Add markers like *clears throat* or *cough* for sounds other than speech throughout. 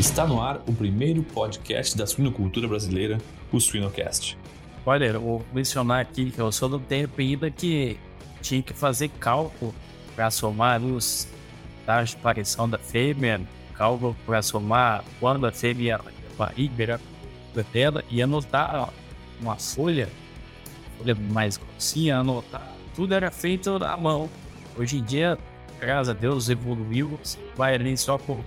Está no ar o primeiro podcast da suinocultura brasileira, o Suinocast. Olha, eu vou mencionar aqui que eu sou do tempo ainda que tinha que fazer cálculo para somar os taxas de aparição da fêmea, cálculo para somar quando a fêmea barriga dela e anotar uma folha, folha mais grossinha, anotar. Tudo era feito à mão. Hoje em dia, graças a Deus, evoluiu. Vai ali só por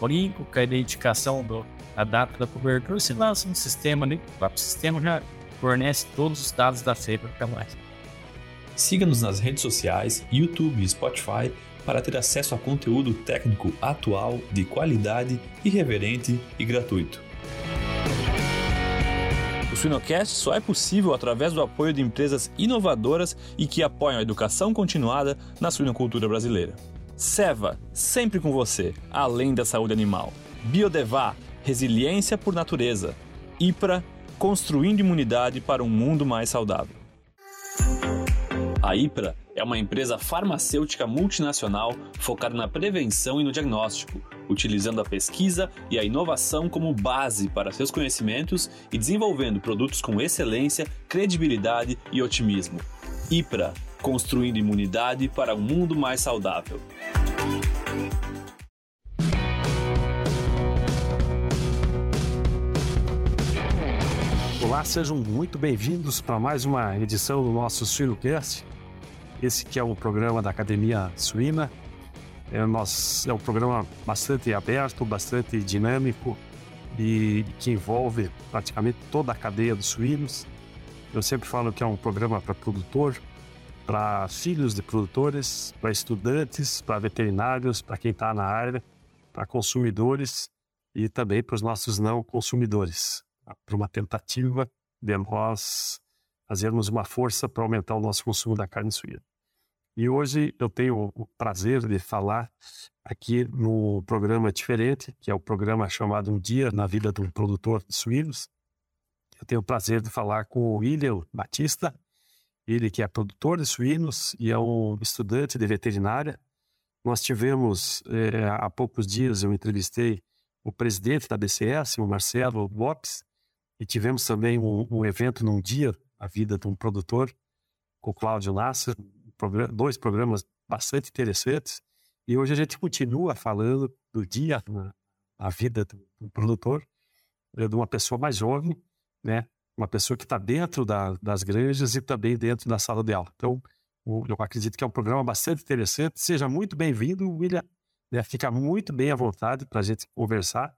brinco com a identificação do, da data da cobertura, se lança um sistema ali, o próprio sistema já fornece todos os dados da febra para nós. Siga-nos nas redes sociais, YouTube e Spotify para ter acesso a conteúdo técnico atual, de qualidade, irreverente e gratuito. O Suinocast só é possível através do apoio de empresas inovadoras e que apoiam a educação continuada na suinocultura brasileira. Seva, sempre com você, além da saúde animal. Biodevá, resiliência por natureza. IPRA, construindo imunidade para um mundo mais saudável. A IPRA é uma empresa farmacêutica multinacional focada na prevenção e no diagnóstico, utilizando a pesquisa e a inovação como base para seus conhecimentos e desenvolvendo produtos com excelência, credibilidade e otimismo. IPRA, construindo imunidade para um mundo mais saudável. Olá, sejam muito bem-vindos para mais uma edição do nosso Suinocast. Esse que é o programa da Academia Suína. É, nosso, é um programa bastante aberto, bastante dinâmico e que envolve praticamente toda a cadeia dos suínos. Eu sempre falo que é um programa para produtor, para filhos de produtores, para estudantes, para veterinários, para quem está na área, para consumidores e também para os nossos não consumidores, para uma tentativa de nós fazermos uma força para aumentar o nosso consumo da carne suína. E hoje eu tenho o prazer de falar aqui no programa diferente, que é o programa chamado Um Dia na Vida do Produtor de Suínos. Eu tenho o prazer de falar com o William Batista, ele que é produtor de suínos e é um estudante de veterinária. Nós tivemos, é, há poucos dias, eu entrevistei o presidente da BCS, o Marcelo Lopes, e tivemos também um, um evento num dia, a vida de um produtor, com o Cláudio Nasser, dois programas bastante interessantes. E hoje a gente continua falando do dia na vida do, produtor, de uma pessoa mais jovem, né, uma pessoa que está dentro da, das granjas e também dentro da sala de aula. Então, eu acredito que é um programa bastante interessante. Seja muito bem-vindo, William. Né? Fica muito bem à vontade para a gente conversar.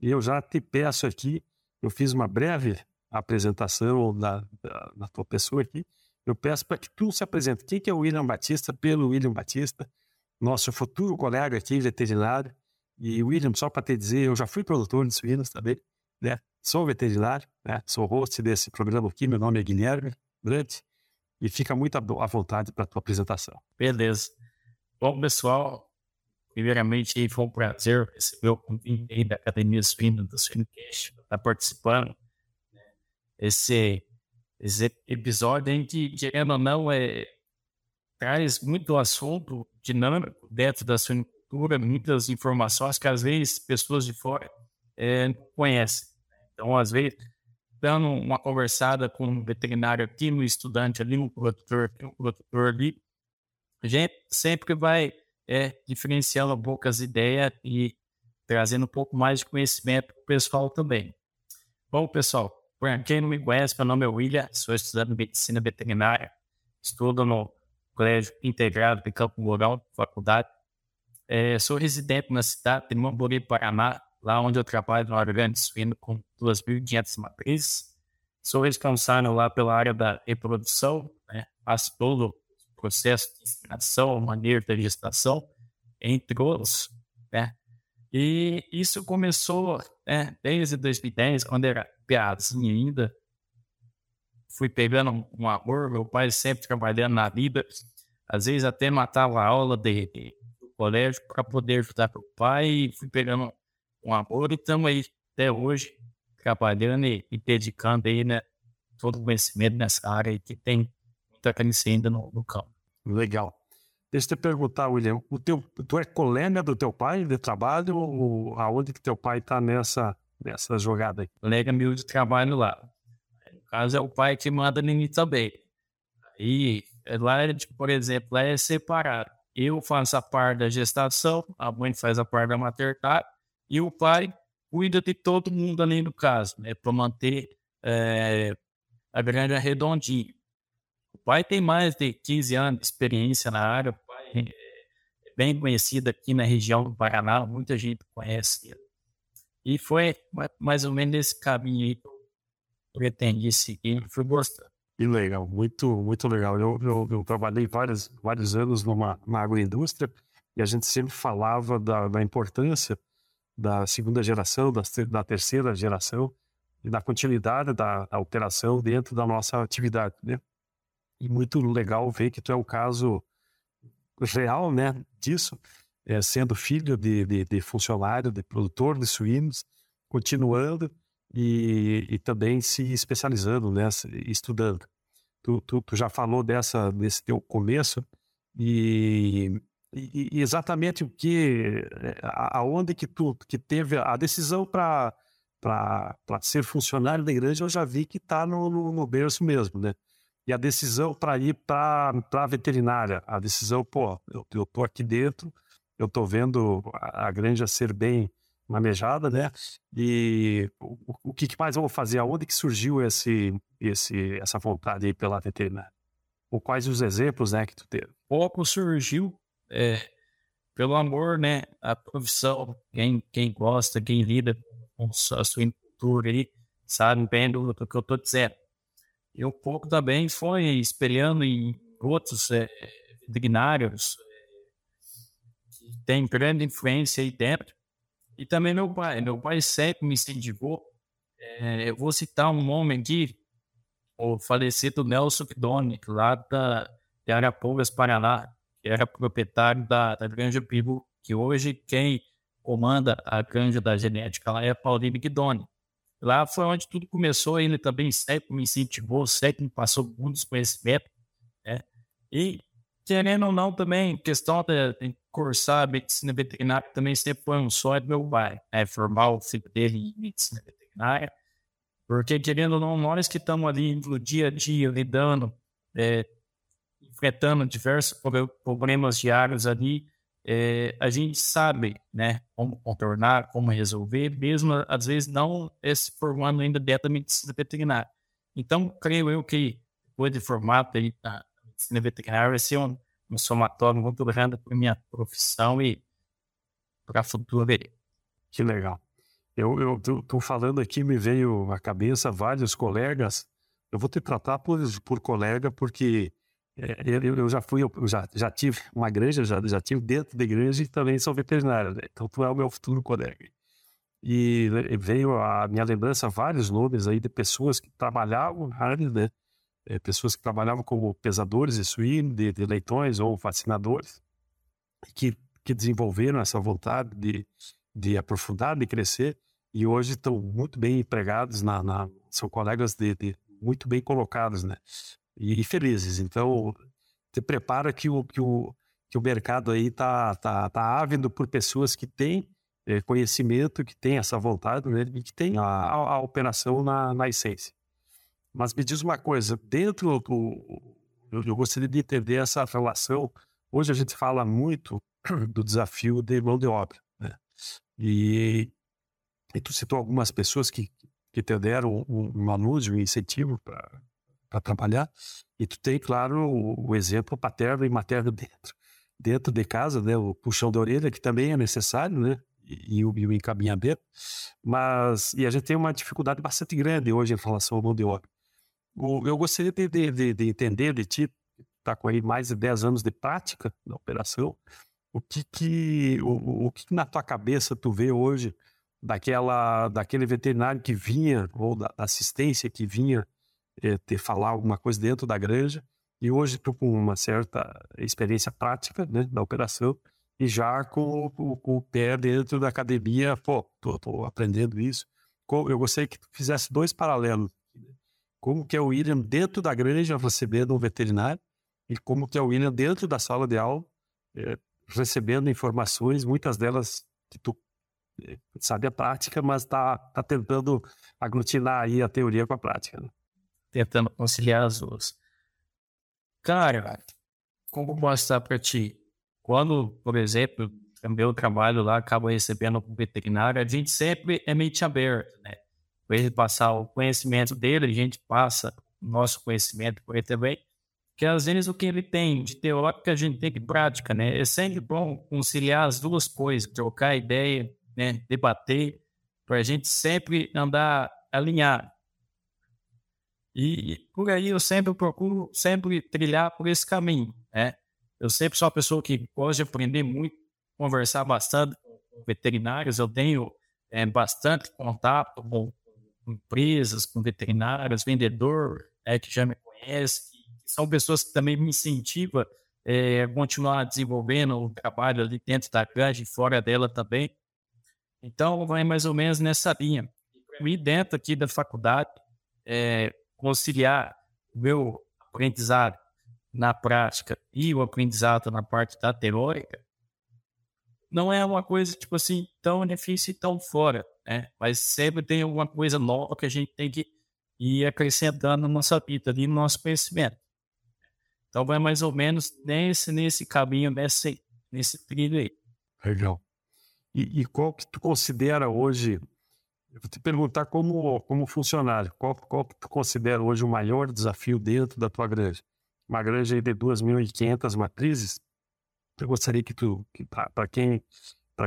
E eu já te peço aqui, eu fiz uma breve apresentação da, da, da tua pessoa aqui. Eu peço para que tu se apresente. Quem que é o William Batista? Pelo William Batista, nosso futuro colega aqui veterinário. E William, só para te dizer, eu já fui produtor de suínos também, né? Sou veterinário, né? sou host desse programa aqui. Meu nome é Guilherme Brant e fica muito à vontade para a tua apresentação. Beleza. Bom, pessoal, primeiramente foi um prazer receber o convite da Academia Suína do Suinocast para estar participando. Né? Esse, esse episódio em que, querendo ou não, é, traz muito assunto dinâmico dentro da suinocultura, muitas informações que às vezes pessoas de fora é, não conhecem. Então, às vezes, dando uma conversada com um veterinário aqui, um estudante ali, um produtor aqui, um produtor ali, a gente sempre vai é, diferenciando um pouco as ideias e trazendo um pouco mais de conhecimento para o pessoal também. Bom, pessoal, para quem não me conhece, meu nome é William, sou estudante de medicina veterinária, estudo no Colégio Integrado de Campo Mourão, faculdade. É, sou residente na cidade de Mamborê, Paraná, lá onde eu trabalho no orgânico suíno com 2.500 matrizes. Sou responsável lá pela área da reprodução, né? faço todo o processo de inseminação, manejo da gestação, entre outros. Né? E isso começou né, desde 2010, quando era piadinha ainda. Fui pegando um amor, meu pai sempre trabalhando na vida, às vezes até matava a aula de, de do colégio para poder ajudar o pai, fui pegando um amor e estamos aí até hoje trabalhando e, e, dedicando aí, né, todo o conhecimento nessa área que tem muita carência ainda no, no campo. Legal. Deixa eu te perguntar, William, o teu, tu é colega do teu pai de trabalho ou aonde que teu pai está nessa, nessa jogada aí? Colega meu de trabalho lá. No caso, é o pai que manda em mim também. Aí, lá, por exemplo, lá é separado. Eu faço a parte da gestação, a mãe faz a parte da maternidade e o pai cuida de todo mundo ali no caso, né? Para manter é, a grande redondinha. O pai tem mais de 15 anos de experiência na área, o pai é bem conhecido aqui na região do Paraná, muita gente conhece ele. E foi mais ou menos esse caminho aí que eu pretendi seguir e fui gostando. Que legal, muito, muito legal. Eu, eu, eu trabalhei vários, vários anos numa, numa agroindústria e a gente sempre falava da, da importância da segunda geração, da, da terceira geração e da continuidade da, da operação dentro da nossa atividade, né? E muito legal ver que tu é o caso real, né, disso, é, sendo filho de, de, de, funcionário, de produtor de suínos, continuando e, e também se especializando, né, estudando. Tu, tu, tu, já falou dessa desse teu começo e, e, e exatamente o que, é, aonde que tu que teve a decisão para para ser funcionário da igreja, eu já vi que está no, no, no berço mesmo, né? e a decisão para ir para a veterinária, a decisão, pô, eu, eu tô aqui dentro, eu tô vendo a, a granja ser bem manejada, né? E o, o que mais eu vou fazer? Aonde que surgiu esse, esse, essa vontade aí pela veterinária? Ou quais os exemplos, né, que tu teve? Pouco surgiu é, pelo amor, né? A profissão, quem, quem gosta, quem lida com a sua cultura aí, sabe bem do, que eu tô dizendo. E um pouco também foi espelhando em outros é, veterinários que tem grande influência aí dentro. E também meu pai. Meu pai sempre me incentivou. É, eu vou citar um nome aqui, o falecido Nelson Guidoni, lá da, de Arapongas, Paraná, que era proprietário da, da Granja Pivo, que hoje quem comanda a granja da genética lá é Paulinho Guidoni. Lá foi onde tudo começou, ele também sempre me incentivou, sempre me passou muitos conhecimentos, né? E, querendo ou não, também, questão de, de cursar medicina veterinária também sempre foi um sonho do meu pai, né? Formar o filho dele em medicina veterinária, porque, querendo ou não, nós que estamos ali no dia a dia, lidando, é, enfrentando diversos problemas diários ali, é, a gente sabe, né, como contornar, como resolver, mesmo às vezes não se formando ainda dentro da medicina veterinária. Então, creio eu que depois de formado na medicina veterinária vai ser um, um somatório muito grande para minha profissão e para a futura. Que legal. Eu estou falando aqui, me veio à cabeça vários colegas. Eu vou te tratar por, por colega, porque eu, eu, já fui, eu já, já tive uma granja, já, já tive dentro da igreja e também sou veterinário, né? então tu é o meu futuro colega. E veio a minha lembrança vários nomes aí de pessoas que trabalhavam na área, né? É, pessoas que trabalhavam como pesadores de suíno, de, de leitões ou vacinadores, que, que desenvolveram essa vontade de, de aprofundar, de crescer, e hoje estão muito bem empregados, na, na são colegas de, de muito bem colocados, né? E, felizes. Então, te prepara que o, que o, que o mercado aí está tá, tá ávido por pessoas que têm é, conhecimento, que têm essa vontade né, e que têm a, a, a, operação na, na essência. Mas me diz uma coisa, dentro do... Eu, eu gostaria de entender essa relação. Hoje a gente fala muito *clears throat* do desafio de mão de obra. Né? E, e tu citou algumas pessoas que, que te deram um, um anúncio, um incentivo para para trabalhar. E tu tem, claro, o, o, exemplo paterno e materno dentro. Dentro de casa, né, o puxão da orelha, que também é necessário, né, e, e, o, e o encaminhamento. Mas, e a gente tem uma dificuldade bastante grande hoje em relação ao mão de obra. O, eu gostaria de, de, de, entender de ti, está com aí mais de 10 anos de prática na operação, o que que, o, o que na tua cabeça tu vê hoje daquela, daquele veterinário que vinha, ou da assistência que vinha é, ter falar alguma coisa dentro da granja. E hoje estou com uma certa experiência prática né, da operação e já com, com, com, o pé dentro da academia, pô, tô aprendendo isso. Eu gostaria que tu fizesse dois paralelos. Como que é o William dentro da granja recebendo um veterinário e como que é o William dentro da sala de aula é, recebendo informações, muitas delas que tu é, sabe a prática, mas está tá tentando aglutinar aí a teoria com a prática. Né? Tentando conciliar as duas. Cara, como mostrar para ti? Quando, por exemplo, meu trabalho lá acaba recebendo um veterinário, a gente sempre é mente aberta, né? Para ele passar o conhecimento dele, a gente passa nosso conhecimento por ele também, que às vezes o que ele tem de teórica a gente tem de prática, né? É sempre bom conciliar as duas coisas, trocar ideia, né? Debater, para a gente sempre andar alinhado. E por aí eu sempre procuro sempre trilhar por esse caminho, né? Eu sempre sou uma pessoa que gosta de aprender muito, conversar bastante com veterinários. Eu tenho é, bastante contato com empresas, com veterinários, vendedor é, que já me conhece, que são pessoas que também me incentivam é, a continuar desenvolvendo o trabalho ali dentro da grande e fora dela também. Então, vai mais ou menos nessa linha. E dentro aqui da faculdade, é, conciliar o meu aprendizado na prática e o aprendizado na parte da teórica, não é uma coisa, tipo assim, tão difícil e tão fora, né? Mas sempre tem alguma coisa nova que a gente tem que ir acrescentando na nossa vida, ali no nosso conhecimento. Então vai mais ou menos nesse, nesse caminho, nesse, nesse trilho aí. Legal. E, e qual que tu considera hoje eu vou te perguntar como, como funcionário, qual, qual que tu considera hoje o maior desafio dentro da tua granja? Uma granja de 2.500 matrizes, eu gostaria que tu, que para quem,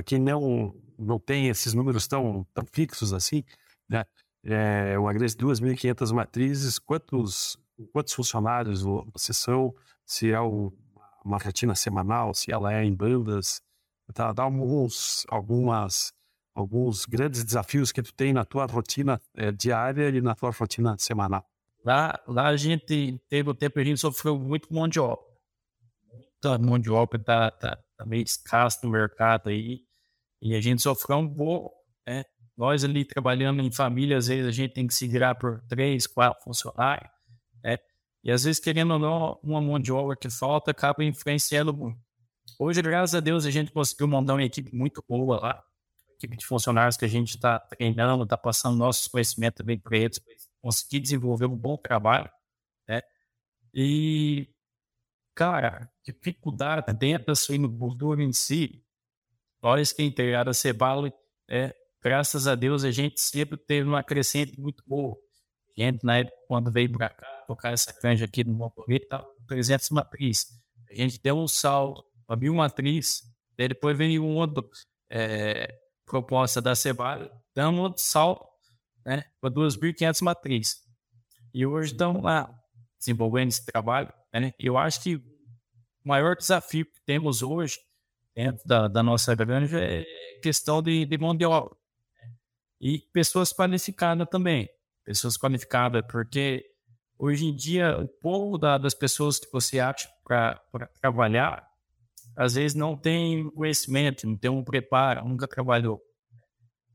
quem não, não tem esses números tão, tão fixos assim, né? É uma granja de 2.500 matrizes, quantos, quantos funcionários vocês são, se é uma rotina semanal, se ela é em bandas, tá? dá alguns, algumas alguns grandes desafios que tu tem na tua rotina é, diária e na tua rotina semanal? Lá, lá a gente teve o tempo, a gente sofreu muito mão de obra. Muita mão de obra tá, tá, tá meio escasso no mercado aí. E a gente sofreu um pouco, né? Nós ali trabalhando em família, às vezes a gente tem que se virar por três, quatro funcionários, né? E às vezes, querendo ou não, uma mão de obra que falta acaba influenciando muito. Hoje, graças a Deus, a gente conseguiu montar uma equipe muito boa lá equipe de funcionários que a gente está treinando, está passando nossos conhecimentos também para eles, conseguir desenvolver um bom trabalho, né? E, cara, dificuldade dentro da suinocultura em si, nós que integraram a Cebalo, é, graças a Deus, a gente sempre teve uma crescente muito boa. A gente, na época, quando veio para cá, tocar essa granja aqui no Motorito, estava 300 matriz. A gente deu um salto para mil matriz, depois veio um outro é, proposta da Cebara, dando um salto né, para 2.500 matrizes. E hoje estamos lá desenvolvendo esse trabalho. Né? Eu acho que o maior desafio que temos hoje dentro da, da nossa granja é questão de, de mão de obra. Né? E pessoas qualificadas também. Pessoas qualificadas, porque hoje em dia, o pouco da, das pessoas que você acha para trabalhar às vezes não tem conhecimento, não tem um preparo, nunca trabalhou.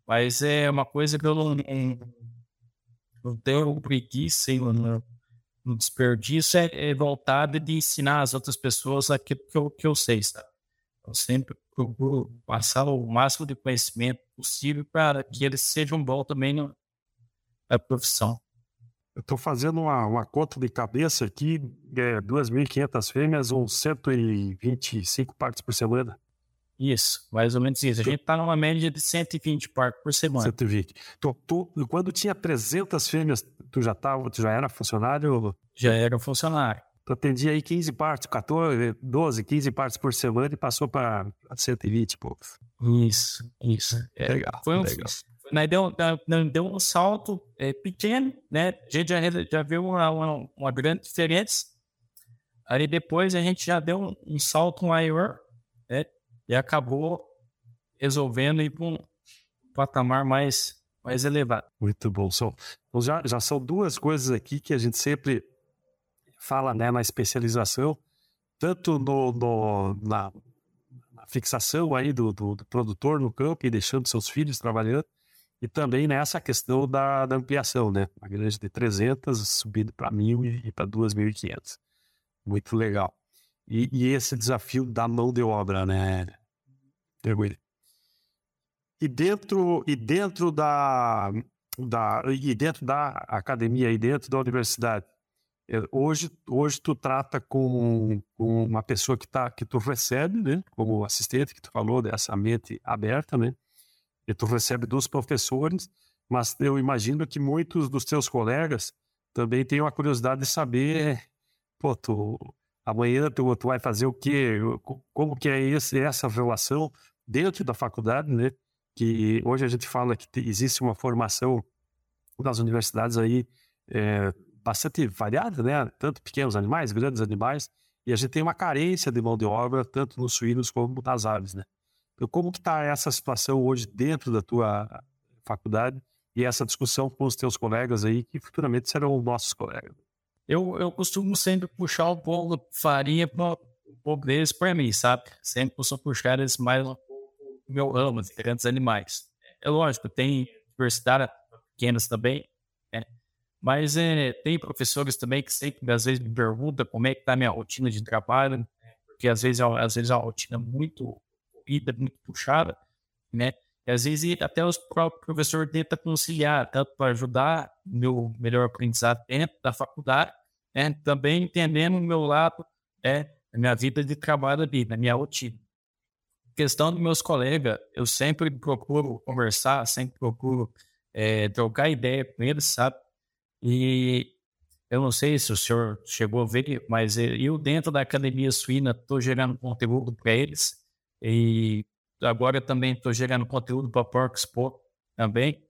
Mas é uma coisa que eu não, não tenho preguiça no, no desperdício, é, é voltado de ensinar as outras pessoas aquilo que eu, que eu sei, sabe? Eu sempre procuro passar o máximo de conhecimento possível para que eles sejam bons também na profissão. Eu estou fazendo uma, uma, conta de cabeça aqui, é 2.500 fêmeas ou 125 partes por semana. Isso, mais ou menos isso. A gente está numa média de 120 partes por semana. 120. Tu, tu, quando tinha 300 fêmeas, tu já, tava, tu já era funcionário? Já era funcionário. Tu atendia aí 15 partes, 14, 12, 15 partes por semana e passou para 120, pô. Isso, isso. É, legal, foi um, legal. Né, deu, deu um salto é, pequeno, né? A gente já, já viu uma, uma, uma, grande diferença. Aí depois a gente já deu um, um salto maior, né? E acabou resolvendo ir para um patamar mais, mais elevado. Muito bom. Então já, já são duas coisas aqui que a gente sempre fala né, na especialização, tanto no, no na, na, fixação aí do, do, do, produtor no campo e deixando seus filhos trabalhando, e também nessa questão da, da ampliação, né? A grande de 300 subindo para 1.000 e para 2.500. Muito legal. E, e esse desafio da mão de obra, né, William? E dentro, e dentro da, da, e dentro da academia, e dentro da universidade, é, hoje, hoje tu trata com, com uma pessoa que, tá, que tu recebe, né, como assistente, que tu falou, dessa mente aberta, né, e tu recebe dos professores, mas eu imagino que muitos dos teus colegas também tenham a curiosidade de saber, pô, tu, amanhã tu, tu vai fazer o quê, como que é esse, essa relação dentro da faculdade, né, que hoje a gente fala que existe uma formação nas universidades aí é, bastante variada, né? Tanto pequenos animais, grandes animais, e a gente tem uma carência de mão de obra tanto nos suínos como nas aves, né? Como que está essa situação hoje dentro da tua faculdade e essa discussão com os teus colegas aí que futuramente serão nossos colegas? Eu, eu costumo sempre puxar um pouco de farinha para um pouco deles para mim, sabe? Sempre costumo puxar eles mais um pouco meu ramo, de grandes animais. É lógico, tem diversidade pequenas também, mas é, tem professores também que sempre, às vezes, me perguntam como é que está a minha rotina de trabalho, né? porque às vezes, às vezes é uma rotina muito corrida, muito puxada, né? E às vezes até os próprios professores tentam conciliar, tanto para ajudar meu melhor aprendizado dentro da faculdade, né? também entendendo o meu lado, né? a minha vida de trabalho ali, na minha rotina. Questão dos meus colegas, eu sempre procuro conversar, sempre procuro é, trocar ideia com eles, sabe? E eu não sei se o senhor chegou a ver, mas eu, dentro da academia suína, estou gerando conteúdo para eles. E agora também estou gerando conteúdo para Pork Expo também.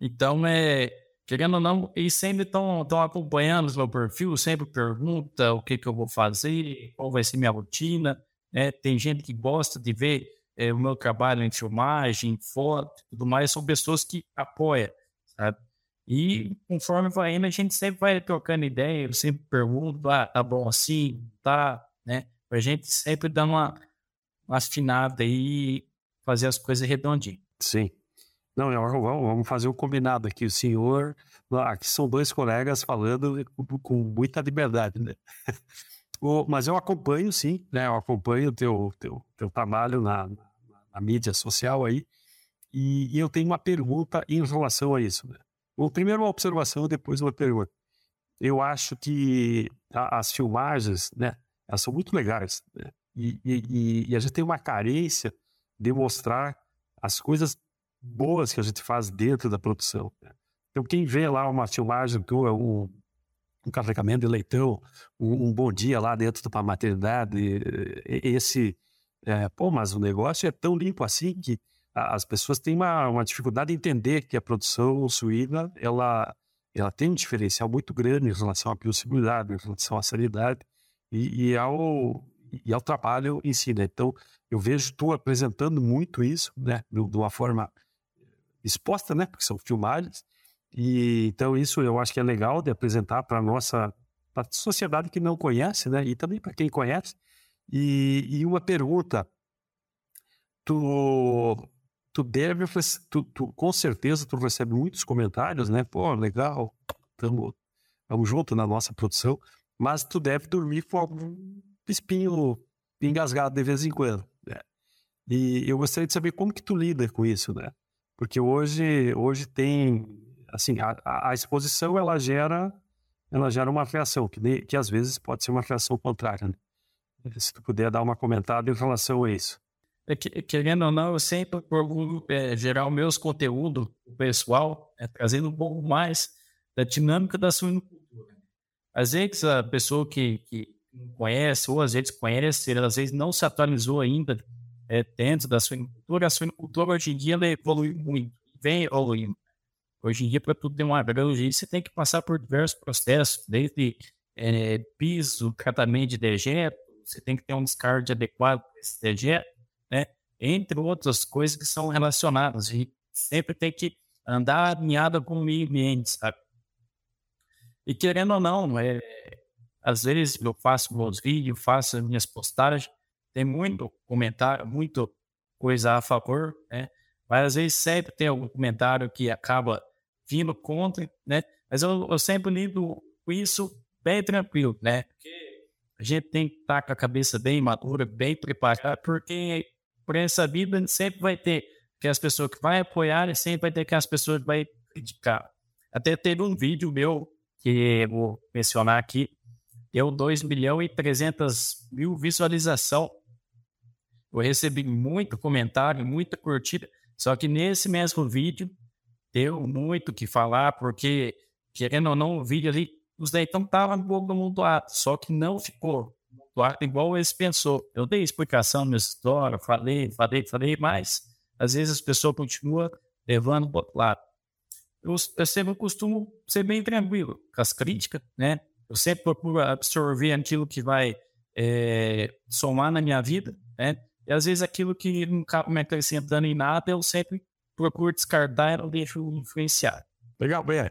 Então, é, querendo ou não, eles sempre estão acompanhando o meu perfil, sempre pergunta o que, que eu vou fazer, qual vai ser minha rotina. Né? Tem gente que gosta de ver é, o meu trabalho em filmagem, foto tudo mais. São pessoas que apoiam, sabe? E conforme vai indo, a gente sempre vai trocando ideia, eu sempre pergunto, ah, tá bom assim, tá, né? Pra gente sempre uma, uma afinada e fazer as coisas redondinhas. Sim. Não, vamos fazer um combinado aqui. O senhor, aqui são dois colegas falando com muita liberdade, né? *laughs* Mas eu acompanho, sim, né? Eu acompanho o teu, teu, teu trabalho na, na, na mídia social aí. E, e, eu tenho uma pergunta em relação a isso, né? Primeiro uma observação, depois uma pergunta. Eu acho que as filmagens, né, elas são muito legais, né? E, e, e, a gente tem uma carência de mostrar as coisas boas que a gente faz dentro da produção. Né? Então, quem vê lá uma filmagem tua, um, um carregamento de leitão, um, um, bom dia lá dentro da maternidade, esse, é, pô, mas o negócio é tão limpo assim que as pessoas têm uma, uma dificuldade de entender que a produção suína ela, ela tem um diferencial muito grande em relação à biosseguridade, em relação à sanidade e, e, ao, e ao trabalho em si. Né? Então, eu vejo tu apresentando muito isso né? de, uma forma exposta, né? porque são filmagens, e então isso eu acho que é legal de apresentar para nossa pra sociedade que não conhece, né? e também para quem conhece. E, e uma pergunta, tu tu deve, tu, tu, com certeza tu recebe muitos comentários, né? Pô, legal, tamo, tamo junto na nossa produção, mas tu deve dormir com algum espinho engasgado de vez em quando, né? E eu gostaria de saber como que tu lida com isso, né? Porque hoje, hoje tem, assim, a, a exposição ela gera, ela gera uma reação que, que às vezes pode ser uma reação contrária, né? Se tu puder dar uma comentada em relação a isso. É querendo ou não, eu sempre procuro é, gerar meus conteúdos pessoal, é, trazendo um pouco mais da dinâmica da suinocultura. Às vezes a pessoa que, que conhece, ou às vezes conhece, às vezes não se atualizou ainda é, dentro da suinocultura. A suinocultura hoje em dia ela evolui muito, vem evoluindo. Hoje em dia, para tudo ter uma grande, você tem que passar por diversos processos, desde é, piso, tratamento de dejeto, você tem que ter um descarte adequado para esse dejeto, né? Entre outras coisas que são relacionadas. E sempre tem que andar alinhada com o meio ambiente, sabe? E querendo ou não, é, às vezes eu faço meus vídeos, faço minhas postagens, tem muito comentário, muito coisa a favor, né? Mas às vezes sempre tem algum comentário que acaba vindo contra, né? Mas eu, eu sempre lido com isso bem tranquilo, né? Porque a gente tem que estar com a cabeça bem madura, bem preparada, porque por essa vida sempre vai ter que as pessoas que vão apoiar e sempre vai ter que as pessoas que vão criticar. Até teve um vídeo meu que vou mencionar aqui, deu 2 milhões e 300 mil visualização. Eu recebi muito comentário, muita curtida, só que nesse mesmo vídeo deu muito que falar, porque, querendo ou não, o vídeo ali, os leitão estavam um pouco amontoado, só que não ficou amontoado igual eles pensou. Eu dei explicação na história, falei, falei, falei, mas às vezes as pessoas continuam levando para outro lado. Eu, eu sempre costumo ser bem tranquilo com as críticas, né? Eu sempre procuro absorver aquilo que vai é, somar na minha vida, né? E às vezes aquilo que não acaba me acrescentando em nada, eu sempre procuro descartar e deixo influenciar. Legal, bem,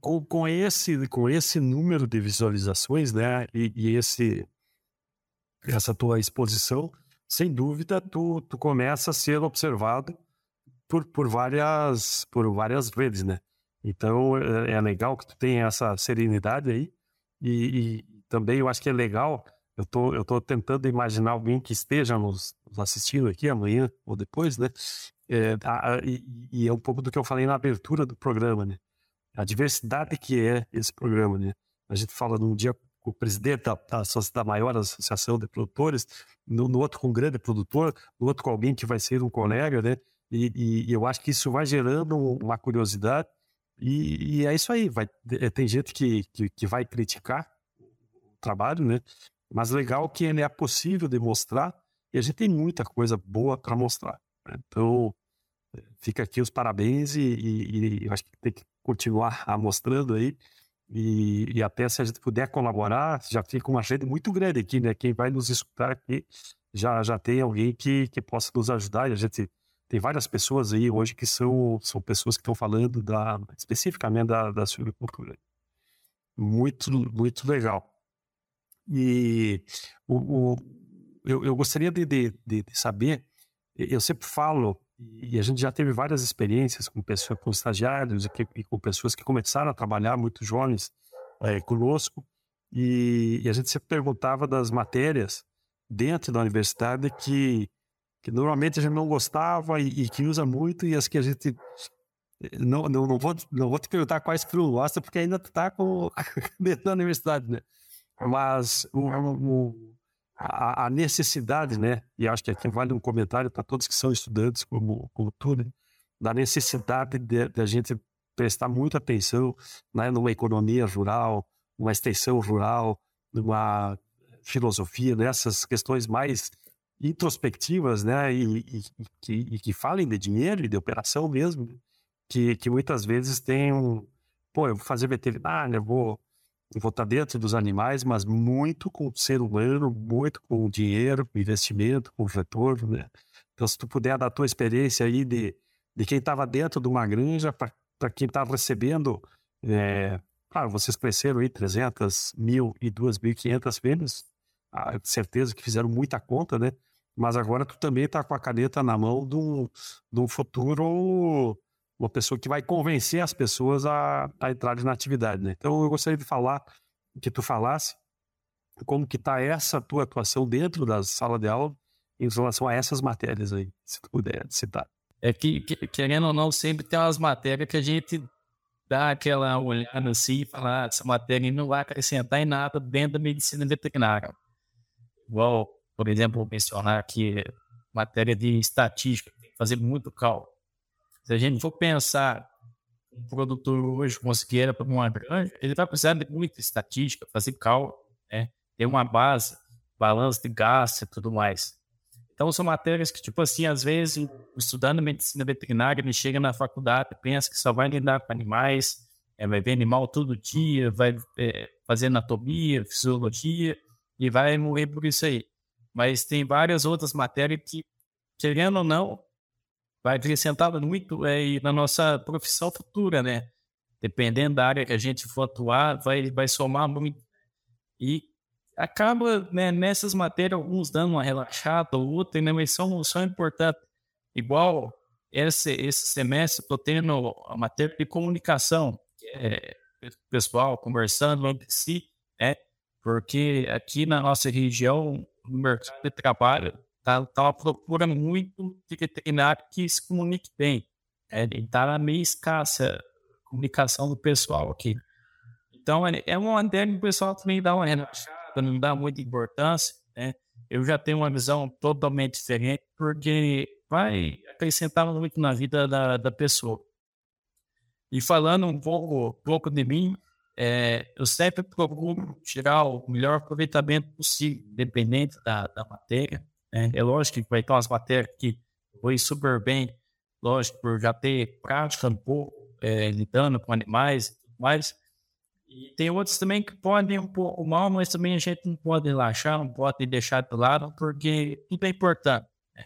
com, com, esse, com esse número de visualizações, né, e, e, esse, essa tua exposição, sem dúvida, tu, tu começa a ser observado por, por, várias, por várias vezes, né? Então, é, é legal que tu tenha essa serenidade aí, e, e, também eu acho que é legal, eu tô, eu tô tentando imaginar alguém que esteja nos, nos assistindo aqui amanhã ou depois, né? É, a, a, e, e, é um pouco do que eu falei na abertura do programa, né? A diversidade que é esse programa, né? A gente fala num dia com o presidente da, da, da maior associação de produtores, no, no, outro com um grande produtor, no outro com alguém que vai ser um colega, né? E, e, e eu acho que isso vai gerando uma curiosidade e, e, é isso aí. Vai, é, tem gente que, que, que, vai criticar o trabalho, né? Mas legal que ele é possível de mostrar e a gente tem muita coisa boa para mostrar. Né? Então, fica aqui os parabéns e, e, e, eu acho que tem que continuar *laughs* mostrando aí. E, e, até se a gente puder colaborar, já fica uma rede muito grande aqui, né? Quem vai nos escutar aqui já, já tem alguém que, que possa nos ajudar e a gente tem várias pessoas aí hoje que são, são pessoas que estão falando da, especificamente da, da suinocultura. Muito, muito legal. E o, o eu, eu, gostaria de, de, de, saber, eu sempre falo, e a gente já teve várias experiências com pessoas, com estagiários e, e com pessoas que começaram a trabalhar muito jovens é, conosco, e, e a gente sempre perguntava das matérias dentro da universidade que que normalmente a gente não gostava e, e, que usa muito, e as que a gente. Não, não, não, vou, não vou te perguntar quais que tu gosta, porque ainda tu tá com *laughs* dentro da universidade, né? Mas o, o, a, a, necessidade, né? E acho que aqui vale um comentário para todos que são estudantes, como, como tu, né? Da necessidade de, de a gente prestar muita atenção né, numa economia rural, numa extensão rural, numa filosofia, nessas questões mais introspectivas, né, e, e, que, e, que, falem de dinheiro e de operação mesmo, que, que muitas vezes tem um, pô, eu vou fazer veterinária, eu vou, eu vou estar dentro dos animais, mas muito com o ser humano, muito com o dinheiro, com investimento, com o retorno, né. Então, se tu puder dar a tua experiência aí de, de quem estava dentro de uma granja para quem estava recebendo, é, claro, vocês cresceram aí 300 mil e 2.500 fêmeas, ah, certeza que fizeram muita conta, né? Mas agora tu também está com a caneta na mão de um futuro, uma pessoa que vai convencer as pessoas a, a entrarem na atividade, né? Então eu gostaria de falar, que tu falasse como que está essa tua atuação dentro da sala de aula em relação a essas matérias aí, se tu puder citar. É que, que querendo ou não, sempre tem umas matérias que a gente dá aquela olhada assim e fala, ah, essa matéria não vai acrescentar em nada dentro da medicina veterinária. Igual por exemplo, mencionar aqui matéria de estatística, tem que fazer muito cálculo. Se a gente for pensar um produtor hoje conseguir para uma granja, ele vai precisar de muita estatística, fazer cálculo, né? ter uma base, balanço de gasto e tudo mais. Então, são matérias que, tipo assim, às vezes, estudando medicina veterinária, ele chega na faculdade, pensa que só vai lidar com animais, é, vai ver animal todo dia, vai é, fazer anatomia, fisiologia, e vai morrer por isso aí mas tem várias outras matérias que, querendo ou não, vai acrescentar muito é, na nossa profissão futura, né? Dependendo da área que a gente for atuar, vai, vai somar muito. E acaba né, nessas matérias, alguns dando uma relaxada, ou outra, né, mas são, são importantes. Igual esse, esse semestre, estou tendo a matéria de comunicação, é pessoal conversando entre si, né? porque aqui na nossa região, no mercado de trabalho, está tá uma procura muito de veterinário que se comunique bem. É, está meio escassa a comunicação do pessoal aqui. Então, é, é uma maneira que o pessoal também dá uma relaxada, não dá muita importância, né? Eu já tenho uma visão totalmente diferente, porque vai acrescentar muito na vida da, da pessoa. E falando um pouco, pouco de mim, é, eu sempre procuro tirar o melhor aproveitamento possível, independente da, da matéria. Né? É lógico que vai ter umas matérias que foi super bem, lógico, por já ter prática um pouco, é, lidando com animais e tudo mais. E tem outros também que podem um pouco mal, mas também a gente não pode relaxar, não pode deixar de lado, porque tudo é importante. Né?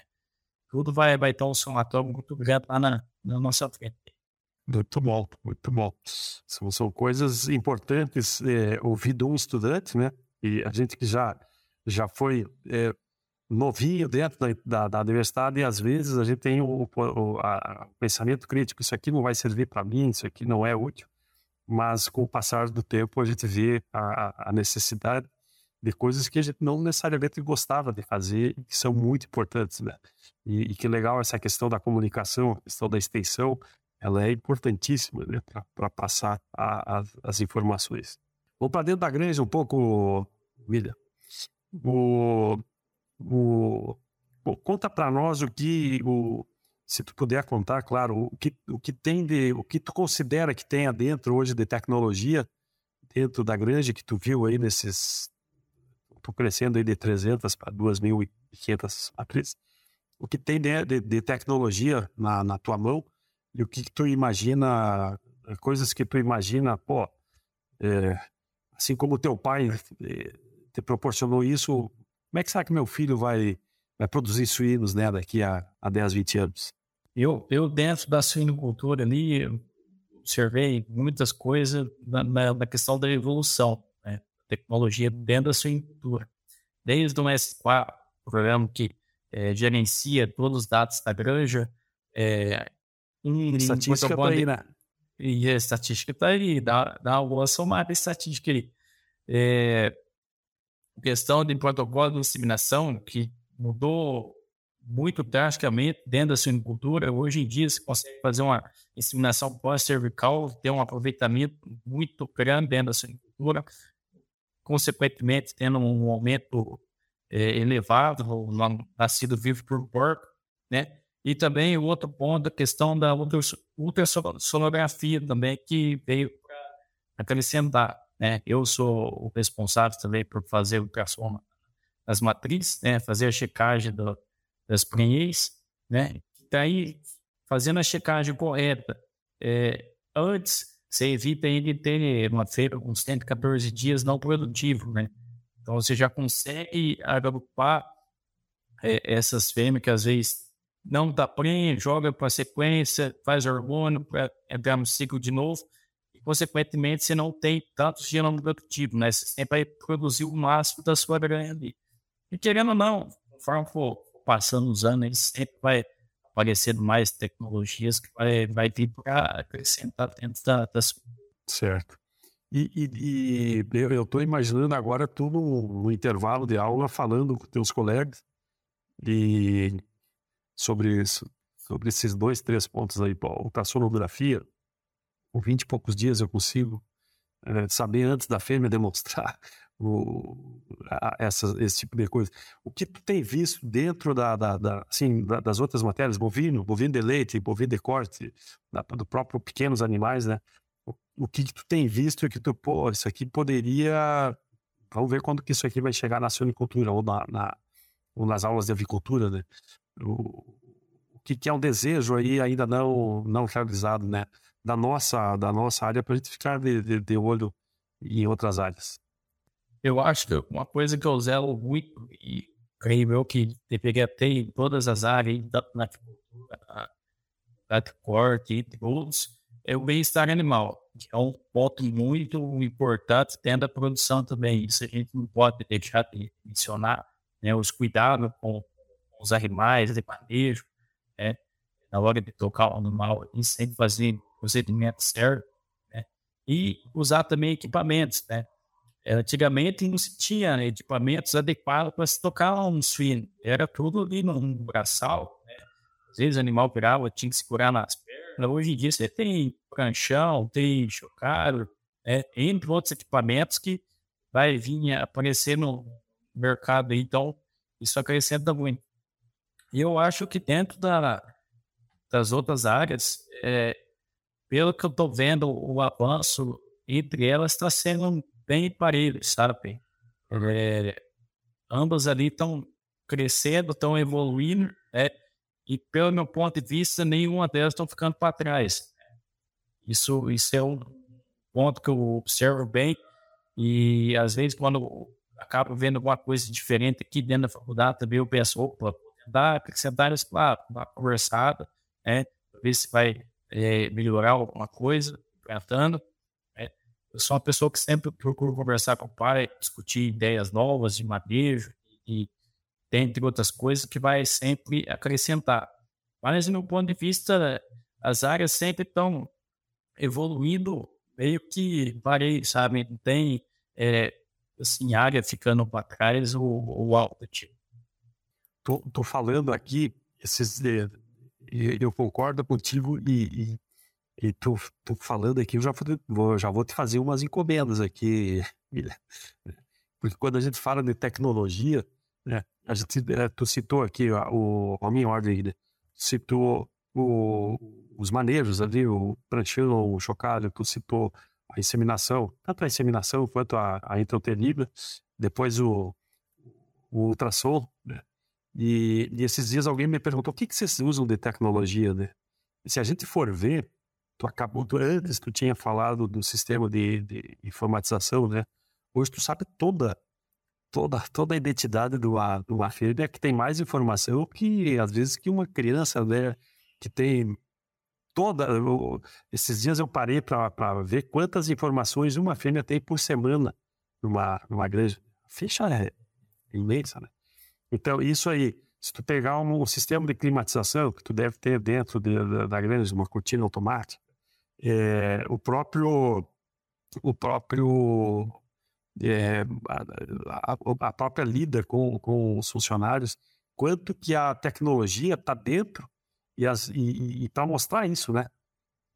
Tudo vai, vai ter um somatório muito grande lá na, na nossa frente. Muito bom, muito bom. São, são coisas importantes é, ouvir de um estudante, né? E a gente que já, já foi é, novinho dentro da, da, da, universidade e às vezes a gente tem o, o, a, o pensamento crítico, isso aqui não vai servir para mim, isso aqui não é útil. Mas com o passar do tempo a gente vê a, a necessidade de coisas que a gente não necessariamente gostava de fazer e que são muito importantes, né? E, e que legal essa questão da comunicação, a questão da extensão, ela é importantíssima né, para passar a, a, as informações. Vamos para dentro da granja um pouco, William. O, o, conta para nós o que, o, se tu puder contar, claro, o que, o que tem de, o que tu considera que tenha dentro hoje de tecnologia dentro da granja que tu viu aí nesses, estou crescendo aí de 300 para 2.500 matrizes, o que tem de, de, de tecnologia na, na tua mão e o que, que tu imagina, coisas que tu imagina, pô, é, assim como teu pai é, te proporcionou isso, como é que será que meu filho vai, vai produzir suínos né, daqui a, a 10, 20 anos? Eu, eu dentro da suinocultura ali, observei muitas coisas na, na, na questão da evolução, né? tecnologia dentro da suinocultura. Desde o S4, programa que é, gerencia todos os dados da granja, é, Hum, estatística está aí, né? E a estatística está aí, dá, dá uma somada estatística aí. É, questão de protocolo de inseminação, que mudou muito drasticamente dentro da suinocultura. Hoje em dia, você consegue fazer uma inseminação pós-cervical, ter um aproveitamento muito grande dentro da suinocultura, consequentemente, tendo um aumento é, elevado no nascido vivo por porco, né? E também o outro ponto, a questão da ultrassonografia também, que veio para acrescentar. Né? Eu sou o responsável também por fazer ultrassom nas matrizes, né? fazer a checagem do, das prenhez, né? Daí, fazendo a checagem correta, é, antes, você evita ele ter uma feira com 114 dias não produtivo, né? Então, você já consegue agrupar é, essas fêmeas que às vezes não dá prêmio, joga para sequência, faz hormônio para entrar no ciclo de novo. E, consequentemente, você não tem tantos genoma produtivo, né? Você sempre vai produzir o máximo da sua grana ali. E querendo ou não, conforme for passando os anos, ele sempre vai aparecendo mais tecnologias que vai, vai vir para acrescentar dentro da, das. Certo. E, e, e eu estou imaginando agora tu no, no, intervalo de aula falando com teus colegas e sobre isso, sobre esses dois, três pontos aí, ultrassonografia, com 20 e poucos dias eu consigo é, saber antes da fêmea *laughs* demonstrar o, a, essa, esse tipo de coisa. O que tu tem visto dentro da, da, da assim, da, das outras matérias, bovino, bovino de leite, bovino de corte, do próprio pequenos animais, né? O, o que, que tu tem visto é que tu, pô, isso aqui poderia... Vamos ver quando que isso aqui vai chegar na suinicultura ou, na, na, ou nas aulas de avicultura, né? O, que, que, é um desejo aí ainda não, não realizado, né? Da nossa, da nossa área para a gente ficar de, de, de, olho em outras áreas. Eu acho que uma coisa que eu zelo muito e creio eu que deveria ter em todas as áreas, na agricultura, na corte e outros, é o bem-estar animal, que é um ponto muito importante dentro da produção também. Isso a gente não pode deixar de mencionar, né? Os cuidados com os animais de manejo, né? na hora de tocar o animal, e sempre fazer o procedimento certo, né? e usar também equipamentos, né? antigamente não se tinha equipamentos adequados para se tocar um suíno. Era tudo ali no braçal. Né? Às vezes o animal virava, tinha que segurar nas pernas. Hoje em dia você tem pranchão, tem chocalho, né? entre outros equipamentos que vai vir aparecer no mercado. Então, isso acrescenta muito. E eu acho que dentro da, das outras áreas, é, pelo que eu estou vendo, o avanço entre elas está sendo bem parelho, sabe? É, ambas ali estão crescendo, estão evoluindo, né? E pelo meu ponto de vista, nenhuma delas estão ficando para trás. Isso, isso é um ponto que eu observo bem e às vezes quando acabo vendo alguma coisa diferente aqui dentro da faculdade, também eu penso, opa, dá acrescentar isso, claro, uma conversada, né? Ver se vai é, melhorar alguma coisa, tratando. Né? Eu sou uma pessoa que sempre procuro conversar com o pai, discutir ideias novas de manejo e, dentre outras coisas, que vai sempre acrescentar. Mas, do meu ponto de vista, as áreas sempre estão evoluindo meio que parei, sabe? Não tem é, assim, área ficando para trás ou, ou algo tipo. Tô, tô falando aqui, esses, eu concordo contigo e, e, e tô, tô falando aqui, eu já vou, já vou te fazer umas encomendas aqui, porque quando a gente fala de tecnologia, né, a gente, é, tu citou aqui o, minha ordem, né, citou o, os manejos ali, o pranchão, o chocalho, tu citou a inseminação, tanto a inseminação quanto a, a intrauterina, depois o, o ultrassom, né? E, e, esses dias alguém me perguntou o que, que vocês usam de tecnologia, né? E se a gente for ver, tu acabou, tu, antes tu tinha falado do sistema de, de informatização, né? Hoje tu sabe toda toda toda a identidade do do fêmea que tem mais informação que às vezes que uma criança, né? Que tem toda. Eu, esses dias eu parei para ver quantas informações uma fêmea tem por semana numa, numa granja. Fecha é imensa, né? Então, isso aí, se tu pegar um, um sistema de climatização que tu deve ter dentro de, de, da granja, uma cortina automática, é, o próprio o próprio é, a, a, própria lida com, com os funcionários, quanto que a tecnologia está dentro e, as, e, e para mostrar isso, né?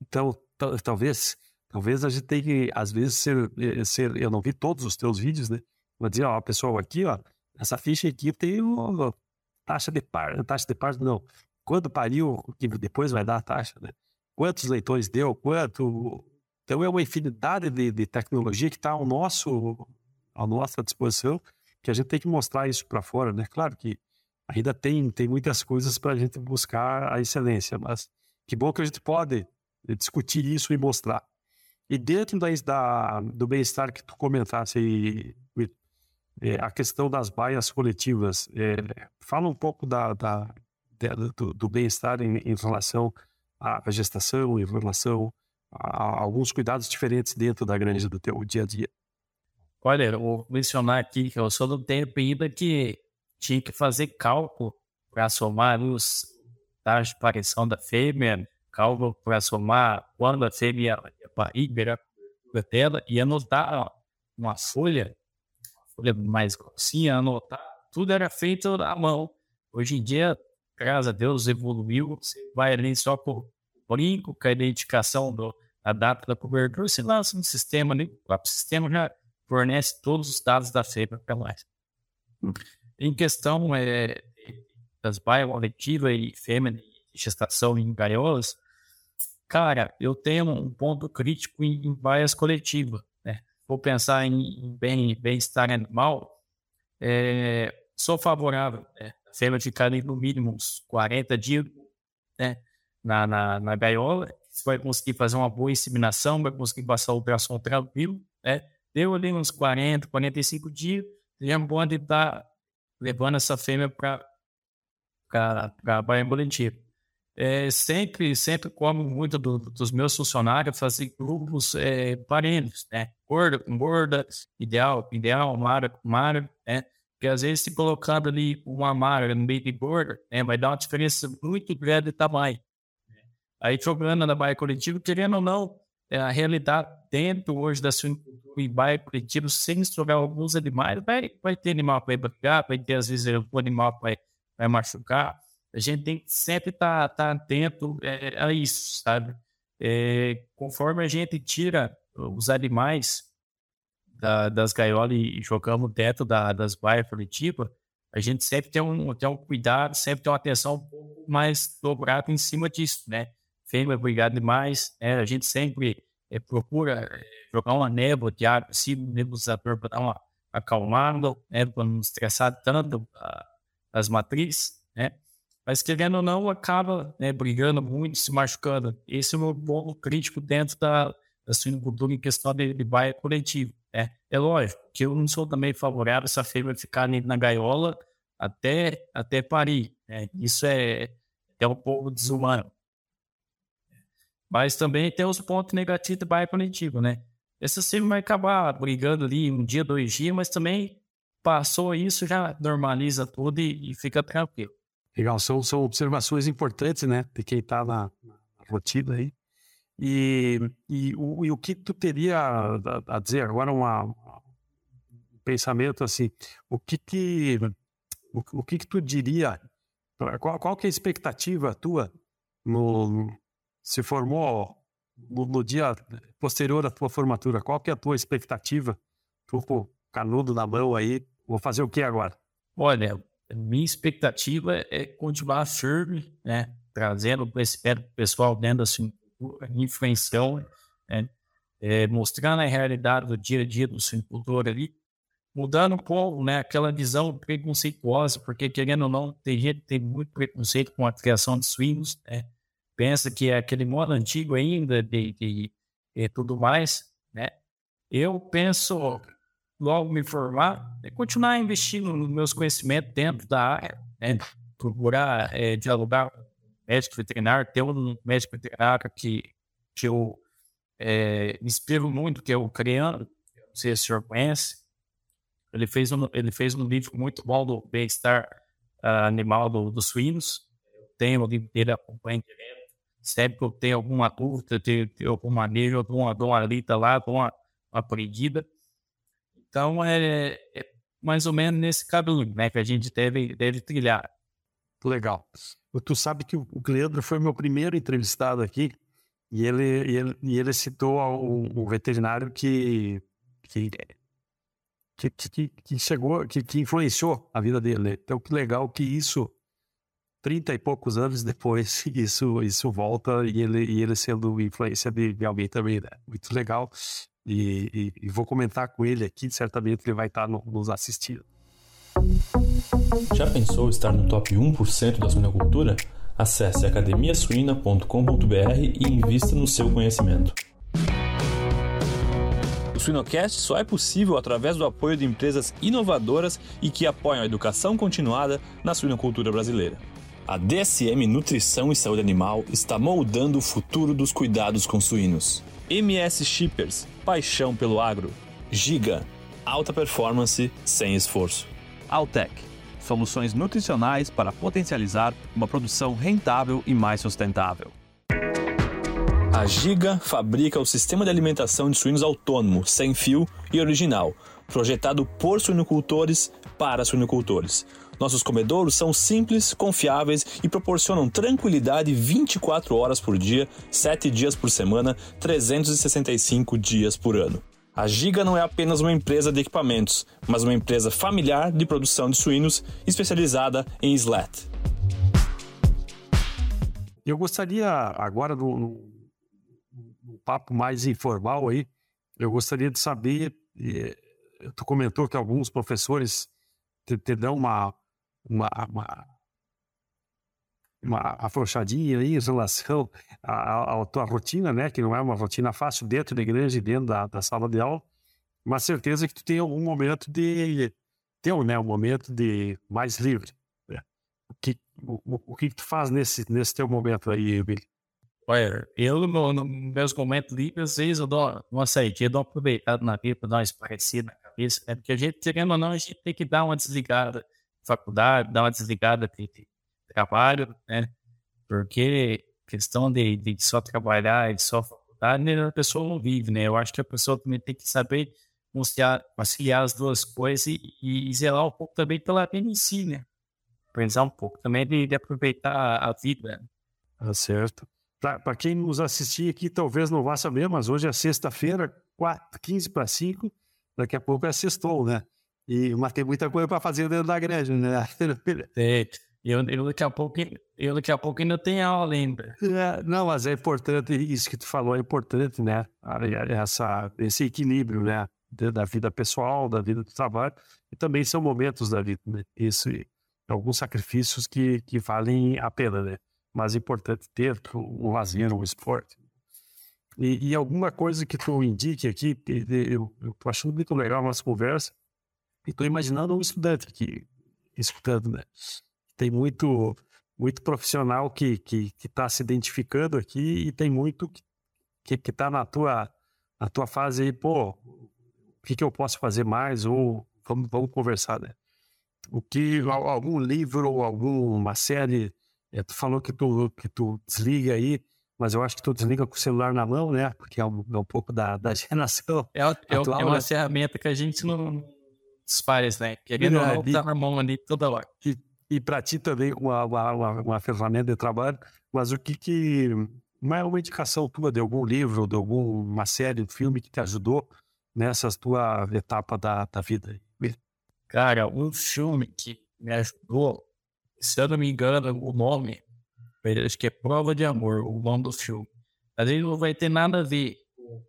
Então, talvez talvez a gente tenha que, às vezes, ser, eh, ser. Eu não vi todos os teus vídeos, né? Mas dizer, ó, pessoal, aqui, ó, essa ficha aqui tem o, taxa de par, taxa de par, não. Quando pariu, que depois vai dar a taxa, né? Quantos leitores deu, quanto. Então é uma infinidade de, de tecnologia que está ao nosso, à nossa disposição, que a gente tem que mostrar isso para fora, né? Claro que ainda tem, tem muitas coisas para a gente buscar a excelência, mas que bom que a gente pode discutir isso e mostrar. E dentro da, da do bem-estar que tu comentasse, é, a questão das baias coletivas, é, fala um pouco da, da do, do bem-estar em, em, relação à gestação, em relação a, a alguns cuidados diferentes dentro da granja do teu dia a dia. Olha, eu vou mencionar aqui que eu sou do tempo ainda que tinha que fazer cálculo para somar os taxas de aparição da fêmea, cálculo para somar quando a fêmea ia virar a dela, e anotar uma folha, mais grossinha, anotar, tudo era feito à mão. Hoje em dia, graças a Deus, evoluiu, você vai ali só o brinco, com a identificação do, da data da cobertura, você lança um sistema ali, o sistema já fornece todos os dados da fêmea para nós. Em questão é, das baias coletivas e fêmea gestação em gaiolas, cara, eu tenho um ponto crítico em, em baias coletivas. Vou pensar em, em bem, bem-estar animal, é, sou favorável. Né? A fêmea ficar no mínimo uns 40 dias né? na, na, na gaiola, você vai conseguir fazer uma boa inseminação, vai conseguir passar o ultrassom tranquilo, né? Deu ali uns 40, 45 dias, já pode estar levando essa fêmea para a Bahia Bolentia. É, sempre, sempre como muito do, dos meus funcionários, fazer grupos é, parentes, né? Gorda com gorda, ideal, ideal, mara com mara, né? Porque às vezes se colocando ali uma mara no meio de gorda, né? vai dar uma diferença muito grande de tamanho. Aí jogando na baia coletiva, querendo ou não, é, a realidade dentro hoje da suinocultura e bairro coletivo, sem estourar alguns animais, vai, vai ter animal que vai brigar, vai ter às vezes um animal vai machucar. A gente tem que sempre estar tá, tá atento é, a isso, sabe? É, conforme a gente tira os animais da, das gaiolas e jogamos dentro da, das baias coletivas, a gente sempre tem um, tem um cuidado, sempre tem uma atenção um pouco mais dobrada em cima disso, né? Fêmea brigada demais, né? a gente sempre é, procura é, jogar uma névoa de água assim, nebulizador para dar uma acalmada, né? para não estressar tanto a, as matrizes, né? Mas querendo ou não, acaba né, brigando muito, se machucando. Esse é o meu ponto crítico dentro da, da suinocultura em questão de, de baia coletivo. Né? É lógico que eu não sou também favorável essa fêmea ficar na gaiola até, até parir. Né? Isso é, é um pouco desumano. Mas também tem os pontos negativos do bairro coletivo, né? Essa fêmea vai acabar brigando ali um dia, dois dias, mas também passou isso, já normaliza tudo e, e fica tranquilo. Legal, são, são observações importantes, né? De quem está na, na rotina aí. E, e, o, e o que tu teria a, a dizer agora uma, um pensamento assim, o que que o, o que que tu diria? Qual, qual que é a expectativa tua no se formou no, no, dia posterior à tua formatura? Qual que é a tua expectativa? Tu com canudo na mão aí, vou fazer o que agora? Olha, minha expectativa é continuar firme, né? Trazendo conhecimento pessoal dentro da influenciando, né? é, mostrando a realidade do dia a dia do suinocultor ali, mudando um pouco né, aquela visão preconceituosa, porque querendo ou não, tem gente que tem muito preconceito com a criação de suínos, né? pensa que é aquele modo antigo ainda de, de, de tudo mais, né? Eu penso logo me formar e continuar investindo nos meus conhecimentos dentro da área, né? procurar é, dialogar com médico veterinário, ter um médico veterinário que, que eu é, me inspiro muito, que é o Creano, não sei se o senhor conhece, ele fez um, ele fez um livro muito bom do bem-estar uh, animal do, dos suínos, eu tenho o livro dele, acompanho direto, sempre que eu tenho alguma dúvida, tenho, alguma maneira, eu dou uma, dou uma lá, dou uma, uma aprendida, então é, é, mais ou menos nesse caminho né, que a gente deve, deve trilhar. Legal. Tu sabe que o Leandro foi meu primeiro entrevistado aqui e ele, ele, ele citou o, veterinário que, que, que, que, que chegou, que, que influenciou a vida dele. Então, que legal que isso, trinta e poucos anos depois, *laughs* isso, isso volta e ele, e ele sendo influência de, de alguém também. Né? Muito legal. E, e, e, vou comentar com ele aqui, certamente ele vai estar no, nos assistindo. Já pensou estar no top 1% da suinocultura? Acesse academiasuina.com.br e invista no seu conhecimento. O Suinocast só é possível através do apoio de empresas inovadoras e que apoiam a educação continuada na suinocultura brasileira. A DSM Nutrição e Saúde Animal está moldando o futuro dos cuidados com suínos. MS Shippers, paixão pelo agro. Giga, alta performance sem esforço. Altec, soluções nutricionais para potencializar uma produção rentável e mais sustentável. A Giga fabrica o sistema de alimentação de suínos autônomo, sem fio e original, projetado por suinocultores para suinocultores nossos comedouros são simples, confiáveis e proporcionam tranquilidade 24 horas por dia, 7 dias por semana, 365 dias por ano. A Giga não é apenas uma empresa de equipamentos, mas uma empresa familiar de produção de suínos especializada em slat. Eu gostaria agora no, papo mais informal aí, eu gostaria de saber, eh, tu comentou que alguns professores te, te dão uma, uma, uma, uma afrouxadinha aí em relação à, à, tua rotina, né? Que não é uma rotina fácil dentro da igreja e dentro da, da sala de aula. Mas certeza que tu tem algum momento de tem né, um momento de mais livre. Né? O que o, o, que tu faz nesse nesse teu momento aí, Billy? Olha, eu no, no meus momentos livres, às vezes eu dou uma saída, dou uma aproveitada na vida para dar uma esparecida na cabeça, né? Porque a gente, querendo ou não, a gente tem que dar uma desligada faculdade, dar uma desligada de, de trabalho, né? Porque questão de, de só trabalhar e só faculdade né, a pessoa não vive, né? Eu acho que a pessoa também tem que saber conciliar as duas coisas e, e, zelar um pouco também pela vida em si, né? Pensar um pouco também de, de aproveitar a vida. Tá certo. Para quem nos assistir aqui, talvez não vá saber, mas hoje é sexta-feira, 15 para 5, daqui a pouco é sextou, né? E, mas tem muita coisa para fazer dentro da igreja, né? *laughs* É, eu, eu, daqui a pouco, eu daqui a pouco ainda tenho aula ainda. É, não, mas é importante, isso que tu falou é importante, né? Essa, esse equilíbrio, né? Da vida pessoal, da vida do trabalho, e também são momentos da vida, né? Isso, alguns sacrifícios que, que valem a pena, né? Mas é importante ter um lazer, um esporte. E, e alguma coisa que tu indique aqui, eu, eu tô achando muito legal a nossa conversa, e tô imaginando um estudante aqui, escutando, né? tem muito muito profissional que que está se identificando aqui e tem muito que que está na tua na tua fase aí, pô, o que, que eu posso fazer mais ou vamos, vamos conversar, né? O que algum livro ou alguma série, é, tu falou que tu que tu desliga aí, mas eu acho que tu desliga com o celular na mão, né? Porque é um, é um pouco da, da *laughs* geração. É, é, atual, é uma né? ferramenta que a gente não desfaz, né? Querendo é, ou não, tá na mão ali toda hora. E, e para ti também uma, uma, uma, ferramenta de trabalho, mas o que que é uma indicação tua de algum livro, de alguma série, filme que te ajudou nessas tua etapa da, da vida? Cara, um filme que me ajudou, se eu não me engano, o nome, acho que é Prova de Amor, o nome do filme. Às vezes não vai ter nada a ver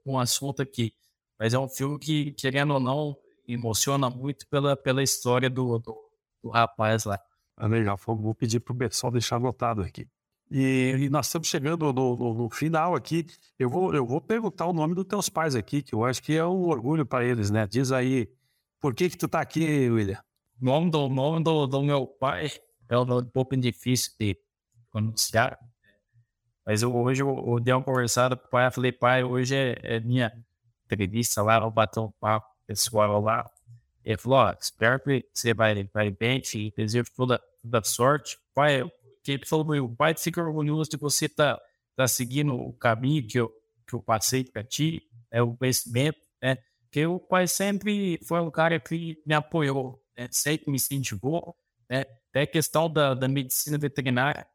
com o assunto aqui, mas é um filme que, querendo ou não, emociona muito pela, pela história do, do, do rapaz lá. Ah, legal, vou pedir para o pessoal deixar anotado aqui. E, e nós estamos chegando no, no, no, final aqui. Eu vou, eu vou perguntar o nome dos teus pais aqui, que eu acho que é um orgulho para eles, né? Diz aí, por que que tu está aqui, William? O nome do, nome do, do meu pai é um pouco difícil de pronunciar. Mas eu, hoje eu, eu dei uma conversada com o pai, eu falei, pai, hoje é, é minha entrevista lá, vou bater um papo pessoal lá. Ele falou, ó, espero que você vai, vai bem, te desejo toda da sorte. Pai, que ele falou, meu pai fica orgulhoso de você tá, tá seguindo o caminho que eu, que eu passei para ti, é o conhecimento, né? Porque o pai sempre foi um cara que me apoiou, né? sempre me incentivou, né? Até a questão da, da medicina veterinária.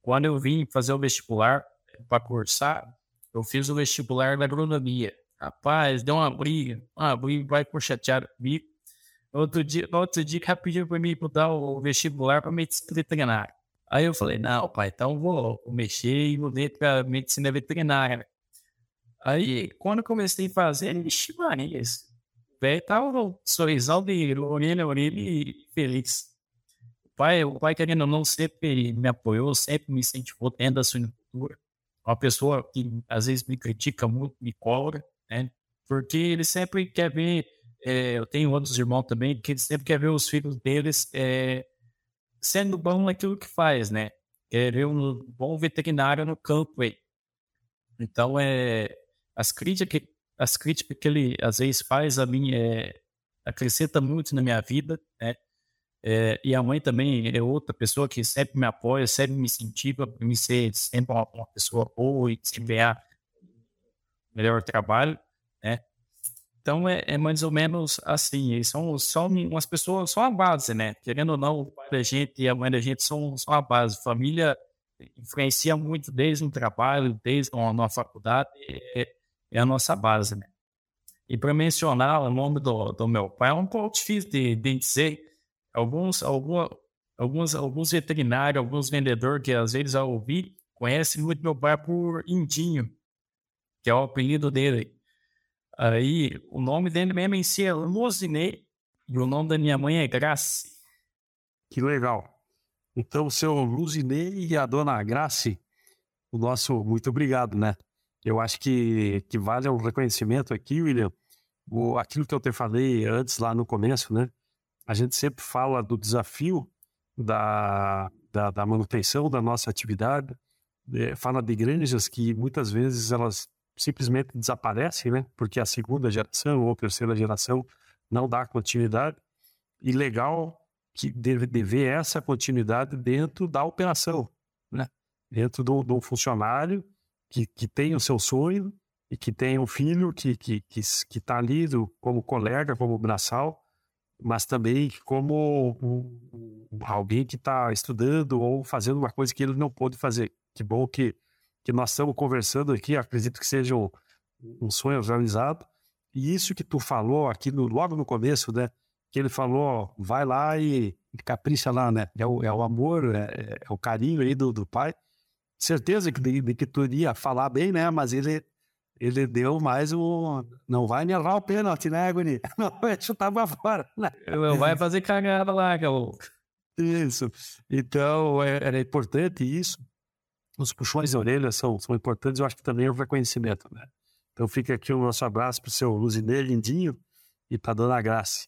Quando eu vim fazer o vestibular para cursar, eu fiz o vestibular da agronomia. Rapaz, deu uma briga, uma briga, vai por chateado comigo. Outro dia, outro dia pediu para mim mudar o vestibular para medicina veterinária. Aí eu falei, não, pai, então vou, vou mexer e mudei para medicina veterinária. Aí, quando eu comecei a fazer, ixi, Maria, o velho tava um sorrisão de orelha orelha e feliz. O pai, o pai, querendo ou não, sempre me apoiou, sempre me incentivou dentro da suinocultura. Uma pessoa que às vezes me critica muito, me cobra, né? Porque ele sempre quer ver é, eu tenho outros irmãos também que sempre quer ver os filhos deles é, sendo bom naquilo que faz, né? Quer ver um bom veterinário no campo aí. Então, é, as críticas as críticas que ele às vezes faz a mim é, acrescenta muito na minha vida, né? É, e a mãe também é outra pessoa que sempre me apoia, sempre me incentiva para me ser sempre uma, uma pessoa boa e desempenhar melhor trabalho, né? Então é, é, mais ou menos assim. São, são umas pessoas, são a base, né? Querendo ou não, o pai da gente e a mãe da gente são, são a base. Família influencia muito desde o trabalho, desde a, na faculdade, é, é, a nossa base, né? E para mencionar o nome do, do meu pai, é um pouco difícil de, de dizer. Alguns, alguns, alguns, alguns veterinários, alguns vendedores que às vezes eu ouvi, conhecem muito meu pai por Indinho, que é o apelido dele. Aí, o nome dele mesmo em si é Luzinei e o nome da minha mãe é Grace. Que legal. Então, o seu Luzinei e a dona Grace, o nosso muito obrigado, né? Eu acho que, que vale um reconhecimento aqui, William. O, aquilo que eu te falei antes lá no começo, né? A gente sempre fala do desafio da, da, da manutenção da nossa atividade, é, fala de igrejas que muitas vezes elas simplesmente desaparece, né? Porque a segunda geração ou terceira geração não dá continuidade. E legal que deve, deve essa continuidade dentro da operação, né? Dentro de um funcionário que, que tem o seu sonho e que tem um filho que que que está ali do, como colega, como braçal, mas também como um, alguém que está estudando ou fazendo uma coisa que ele não pôde fazer. Que bom que que nós estamos conversando aqui, acredito que seja um, um sonho realizado. E isso que tu falou aqui no, logo no começo, né? Que ele falou, vai lá e, e capricha lá, né? É o, é o amor, é, é o carinho aí do, do pai. Certeza que, de, de que tu iria falar bem, né? Mas ele ele deu mais um. Não vai errar o pênalti, né, Guni? *laughs* Não vai chutar pra fora. Né? Não vai fazer cagada lá, Galo. Isso. Então, é, era importante isso. Os puxões de orelha são, são importantes, eu acho que também é o reconhecimento, né? Então fica aqui o nosso abraço para o seu Luzinê lindinho e para dona Graça.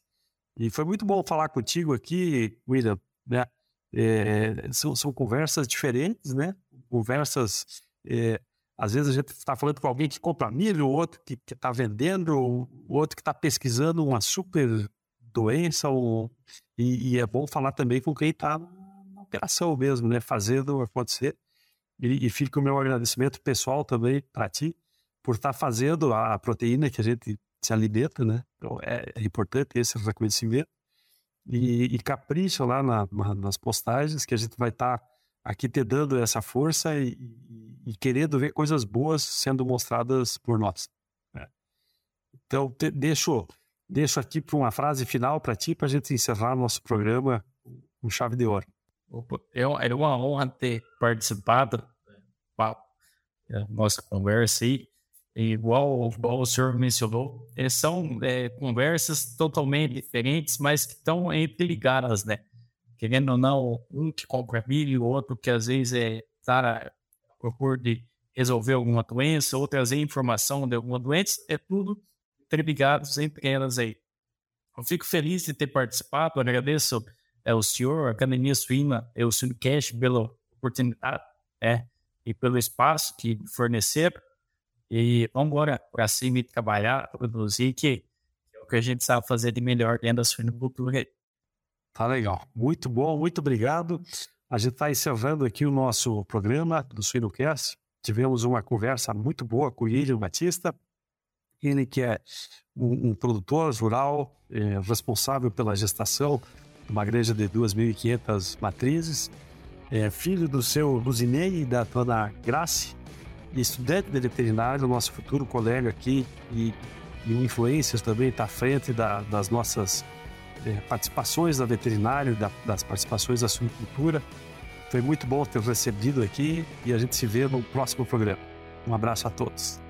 E foi muito bom falar contigo aqui, William, né? É, são, são conversas diferentes, né? Conversas é, às vezes a gente está falando com alguém que compra milho, outro que está vendendo, outro que está pesquisando uma super doença, ou, e, e, é bom falar também com quem está na operação mesmo, né? Fazendo acontecer. E, e fica o meu agradecimento pessoal também para ti, por estar tá fazendo a proteína que a gente se alimenta, né? Então é, é importante esse reconhecimento. E, e capricha lá na, nas postagens que a gente vai estar. Tá aqui te dando essa força e, e, e querendo ver coisas boas sendo mostradas por nós. Né? Então, te, deixo, deixo aqui para uma frase final para ti, para a gente encerrar nosso programa com chave de ouro. É, é uma honra ter participado da nossa conversa aí. Igual, igual o senhor mencionou, é, são é, conversas totalmente diferentes, mas que estão interligadas, né? querendo ou não, um que compra milho, outro que às vezes é tá a procura de resolver alguma doença, ou trazer informação de alguma doença, é tudo interligado entre elas aí. Eu fico feliz de ter participado, agradeço é, o senhor, a Academia Suína e o Cash pela oportunidade é, e pelo espaço que forneceram. E vamos embora para cima e trabalhar, produzir, que é o que a gente sabe fazer de melhor dentro da suinocultura. Tá legal. Muito bom, muito obrigado. A gente está encerrando aqui o nosso programa do Suinocast. Tivemos uma conversa muito boa com o William Batista. Ele que é um, um produtor rural, é, responsável pela gestação uma igreja de 2.500 matrizes, é filho do seu Luzinei e da dona Grace, estudante de veterinário, nosso futuro colega aqui e, e influencer também, está à frente da, das nossas é, participações da veterinária, da, das participações da suinocultura. Foi muito bom ter recebido aqui e a gente se vê no próximo programa. Um abraço a todos.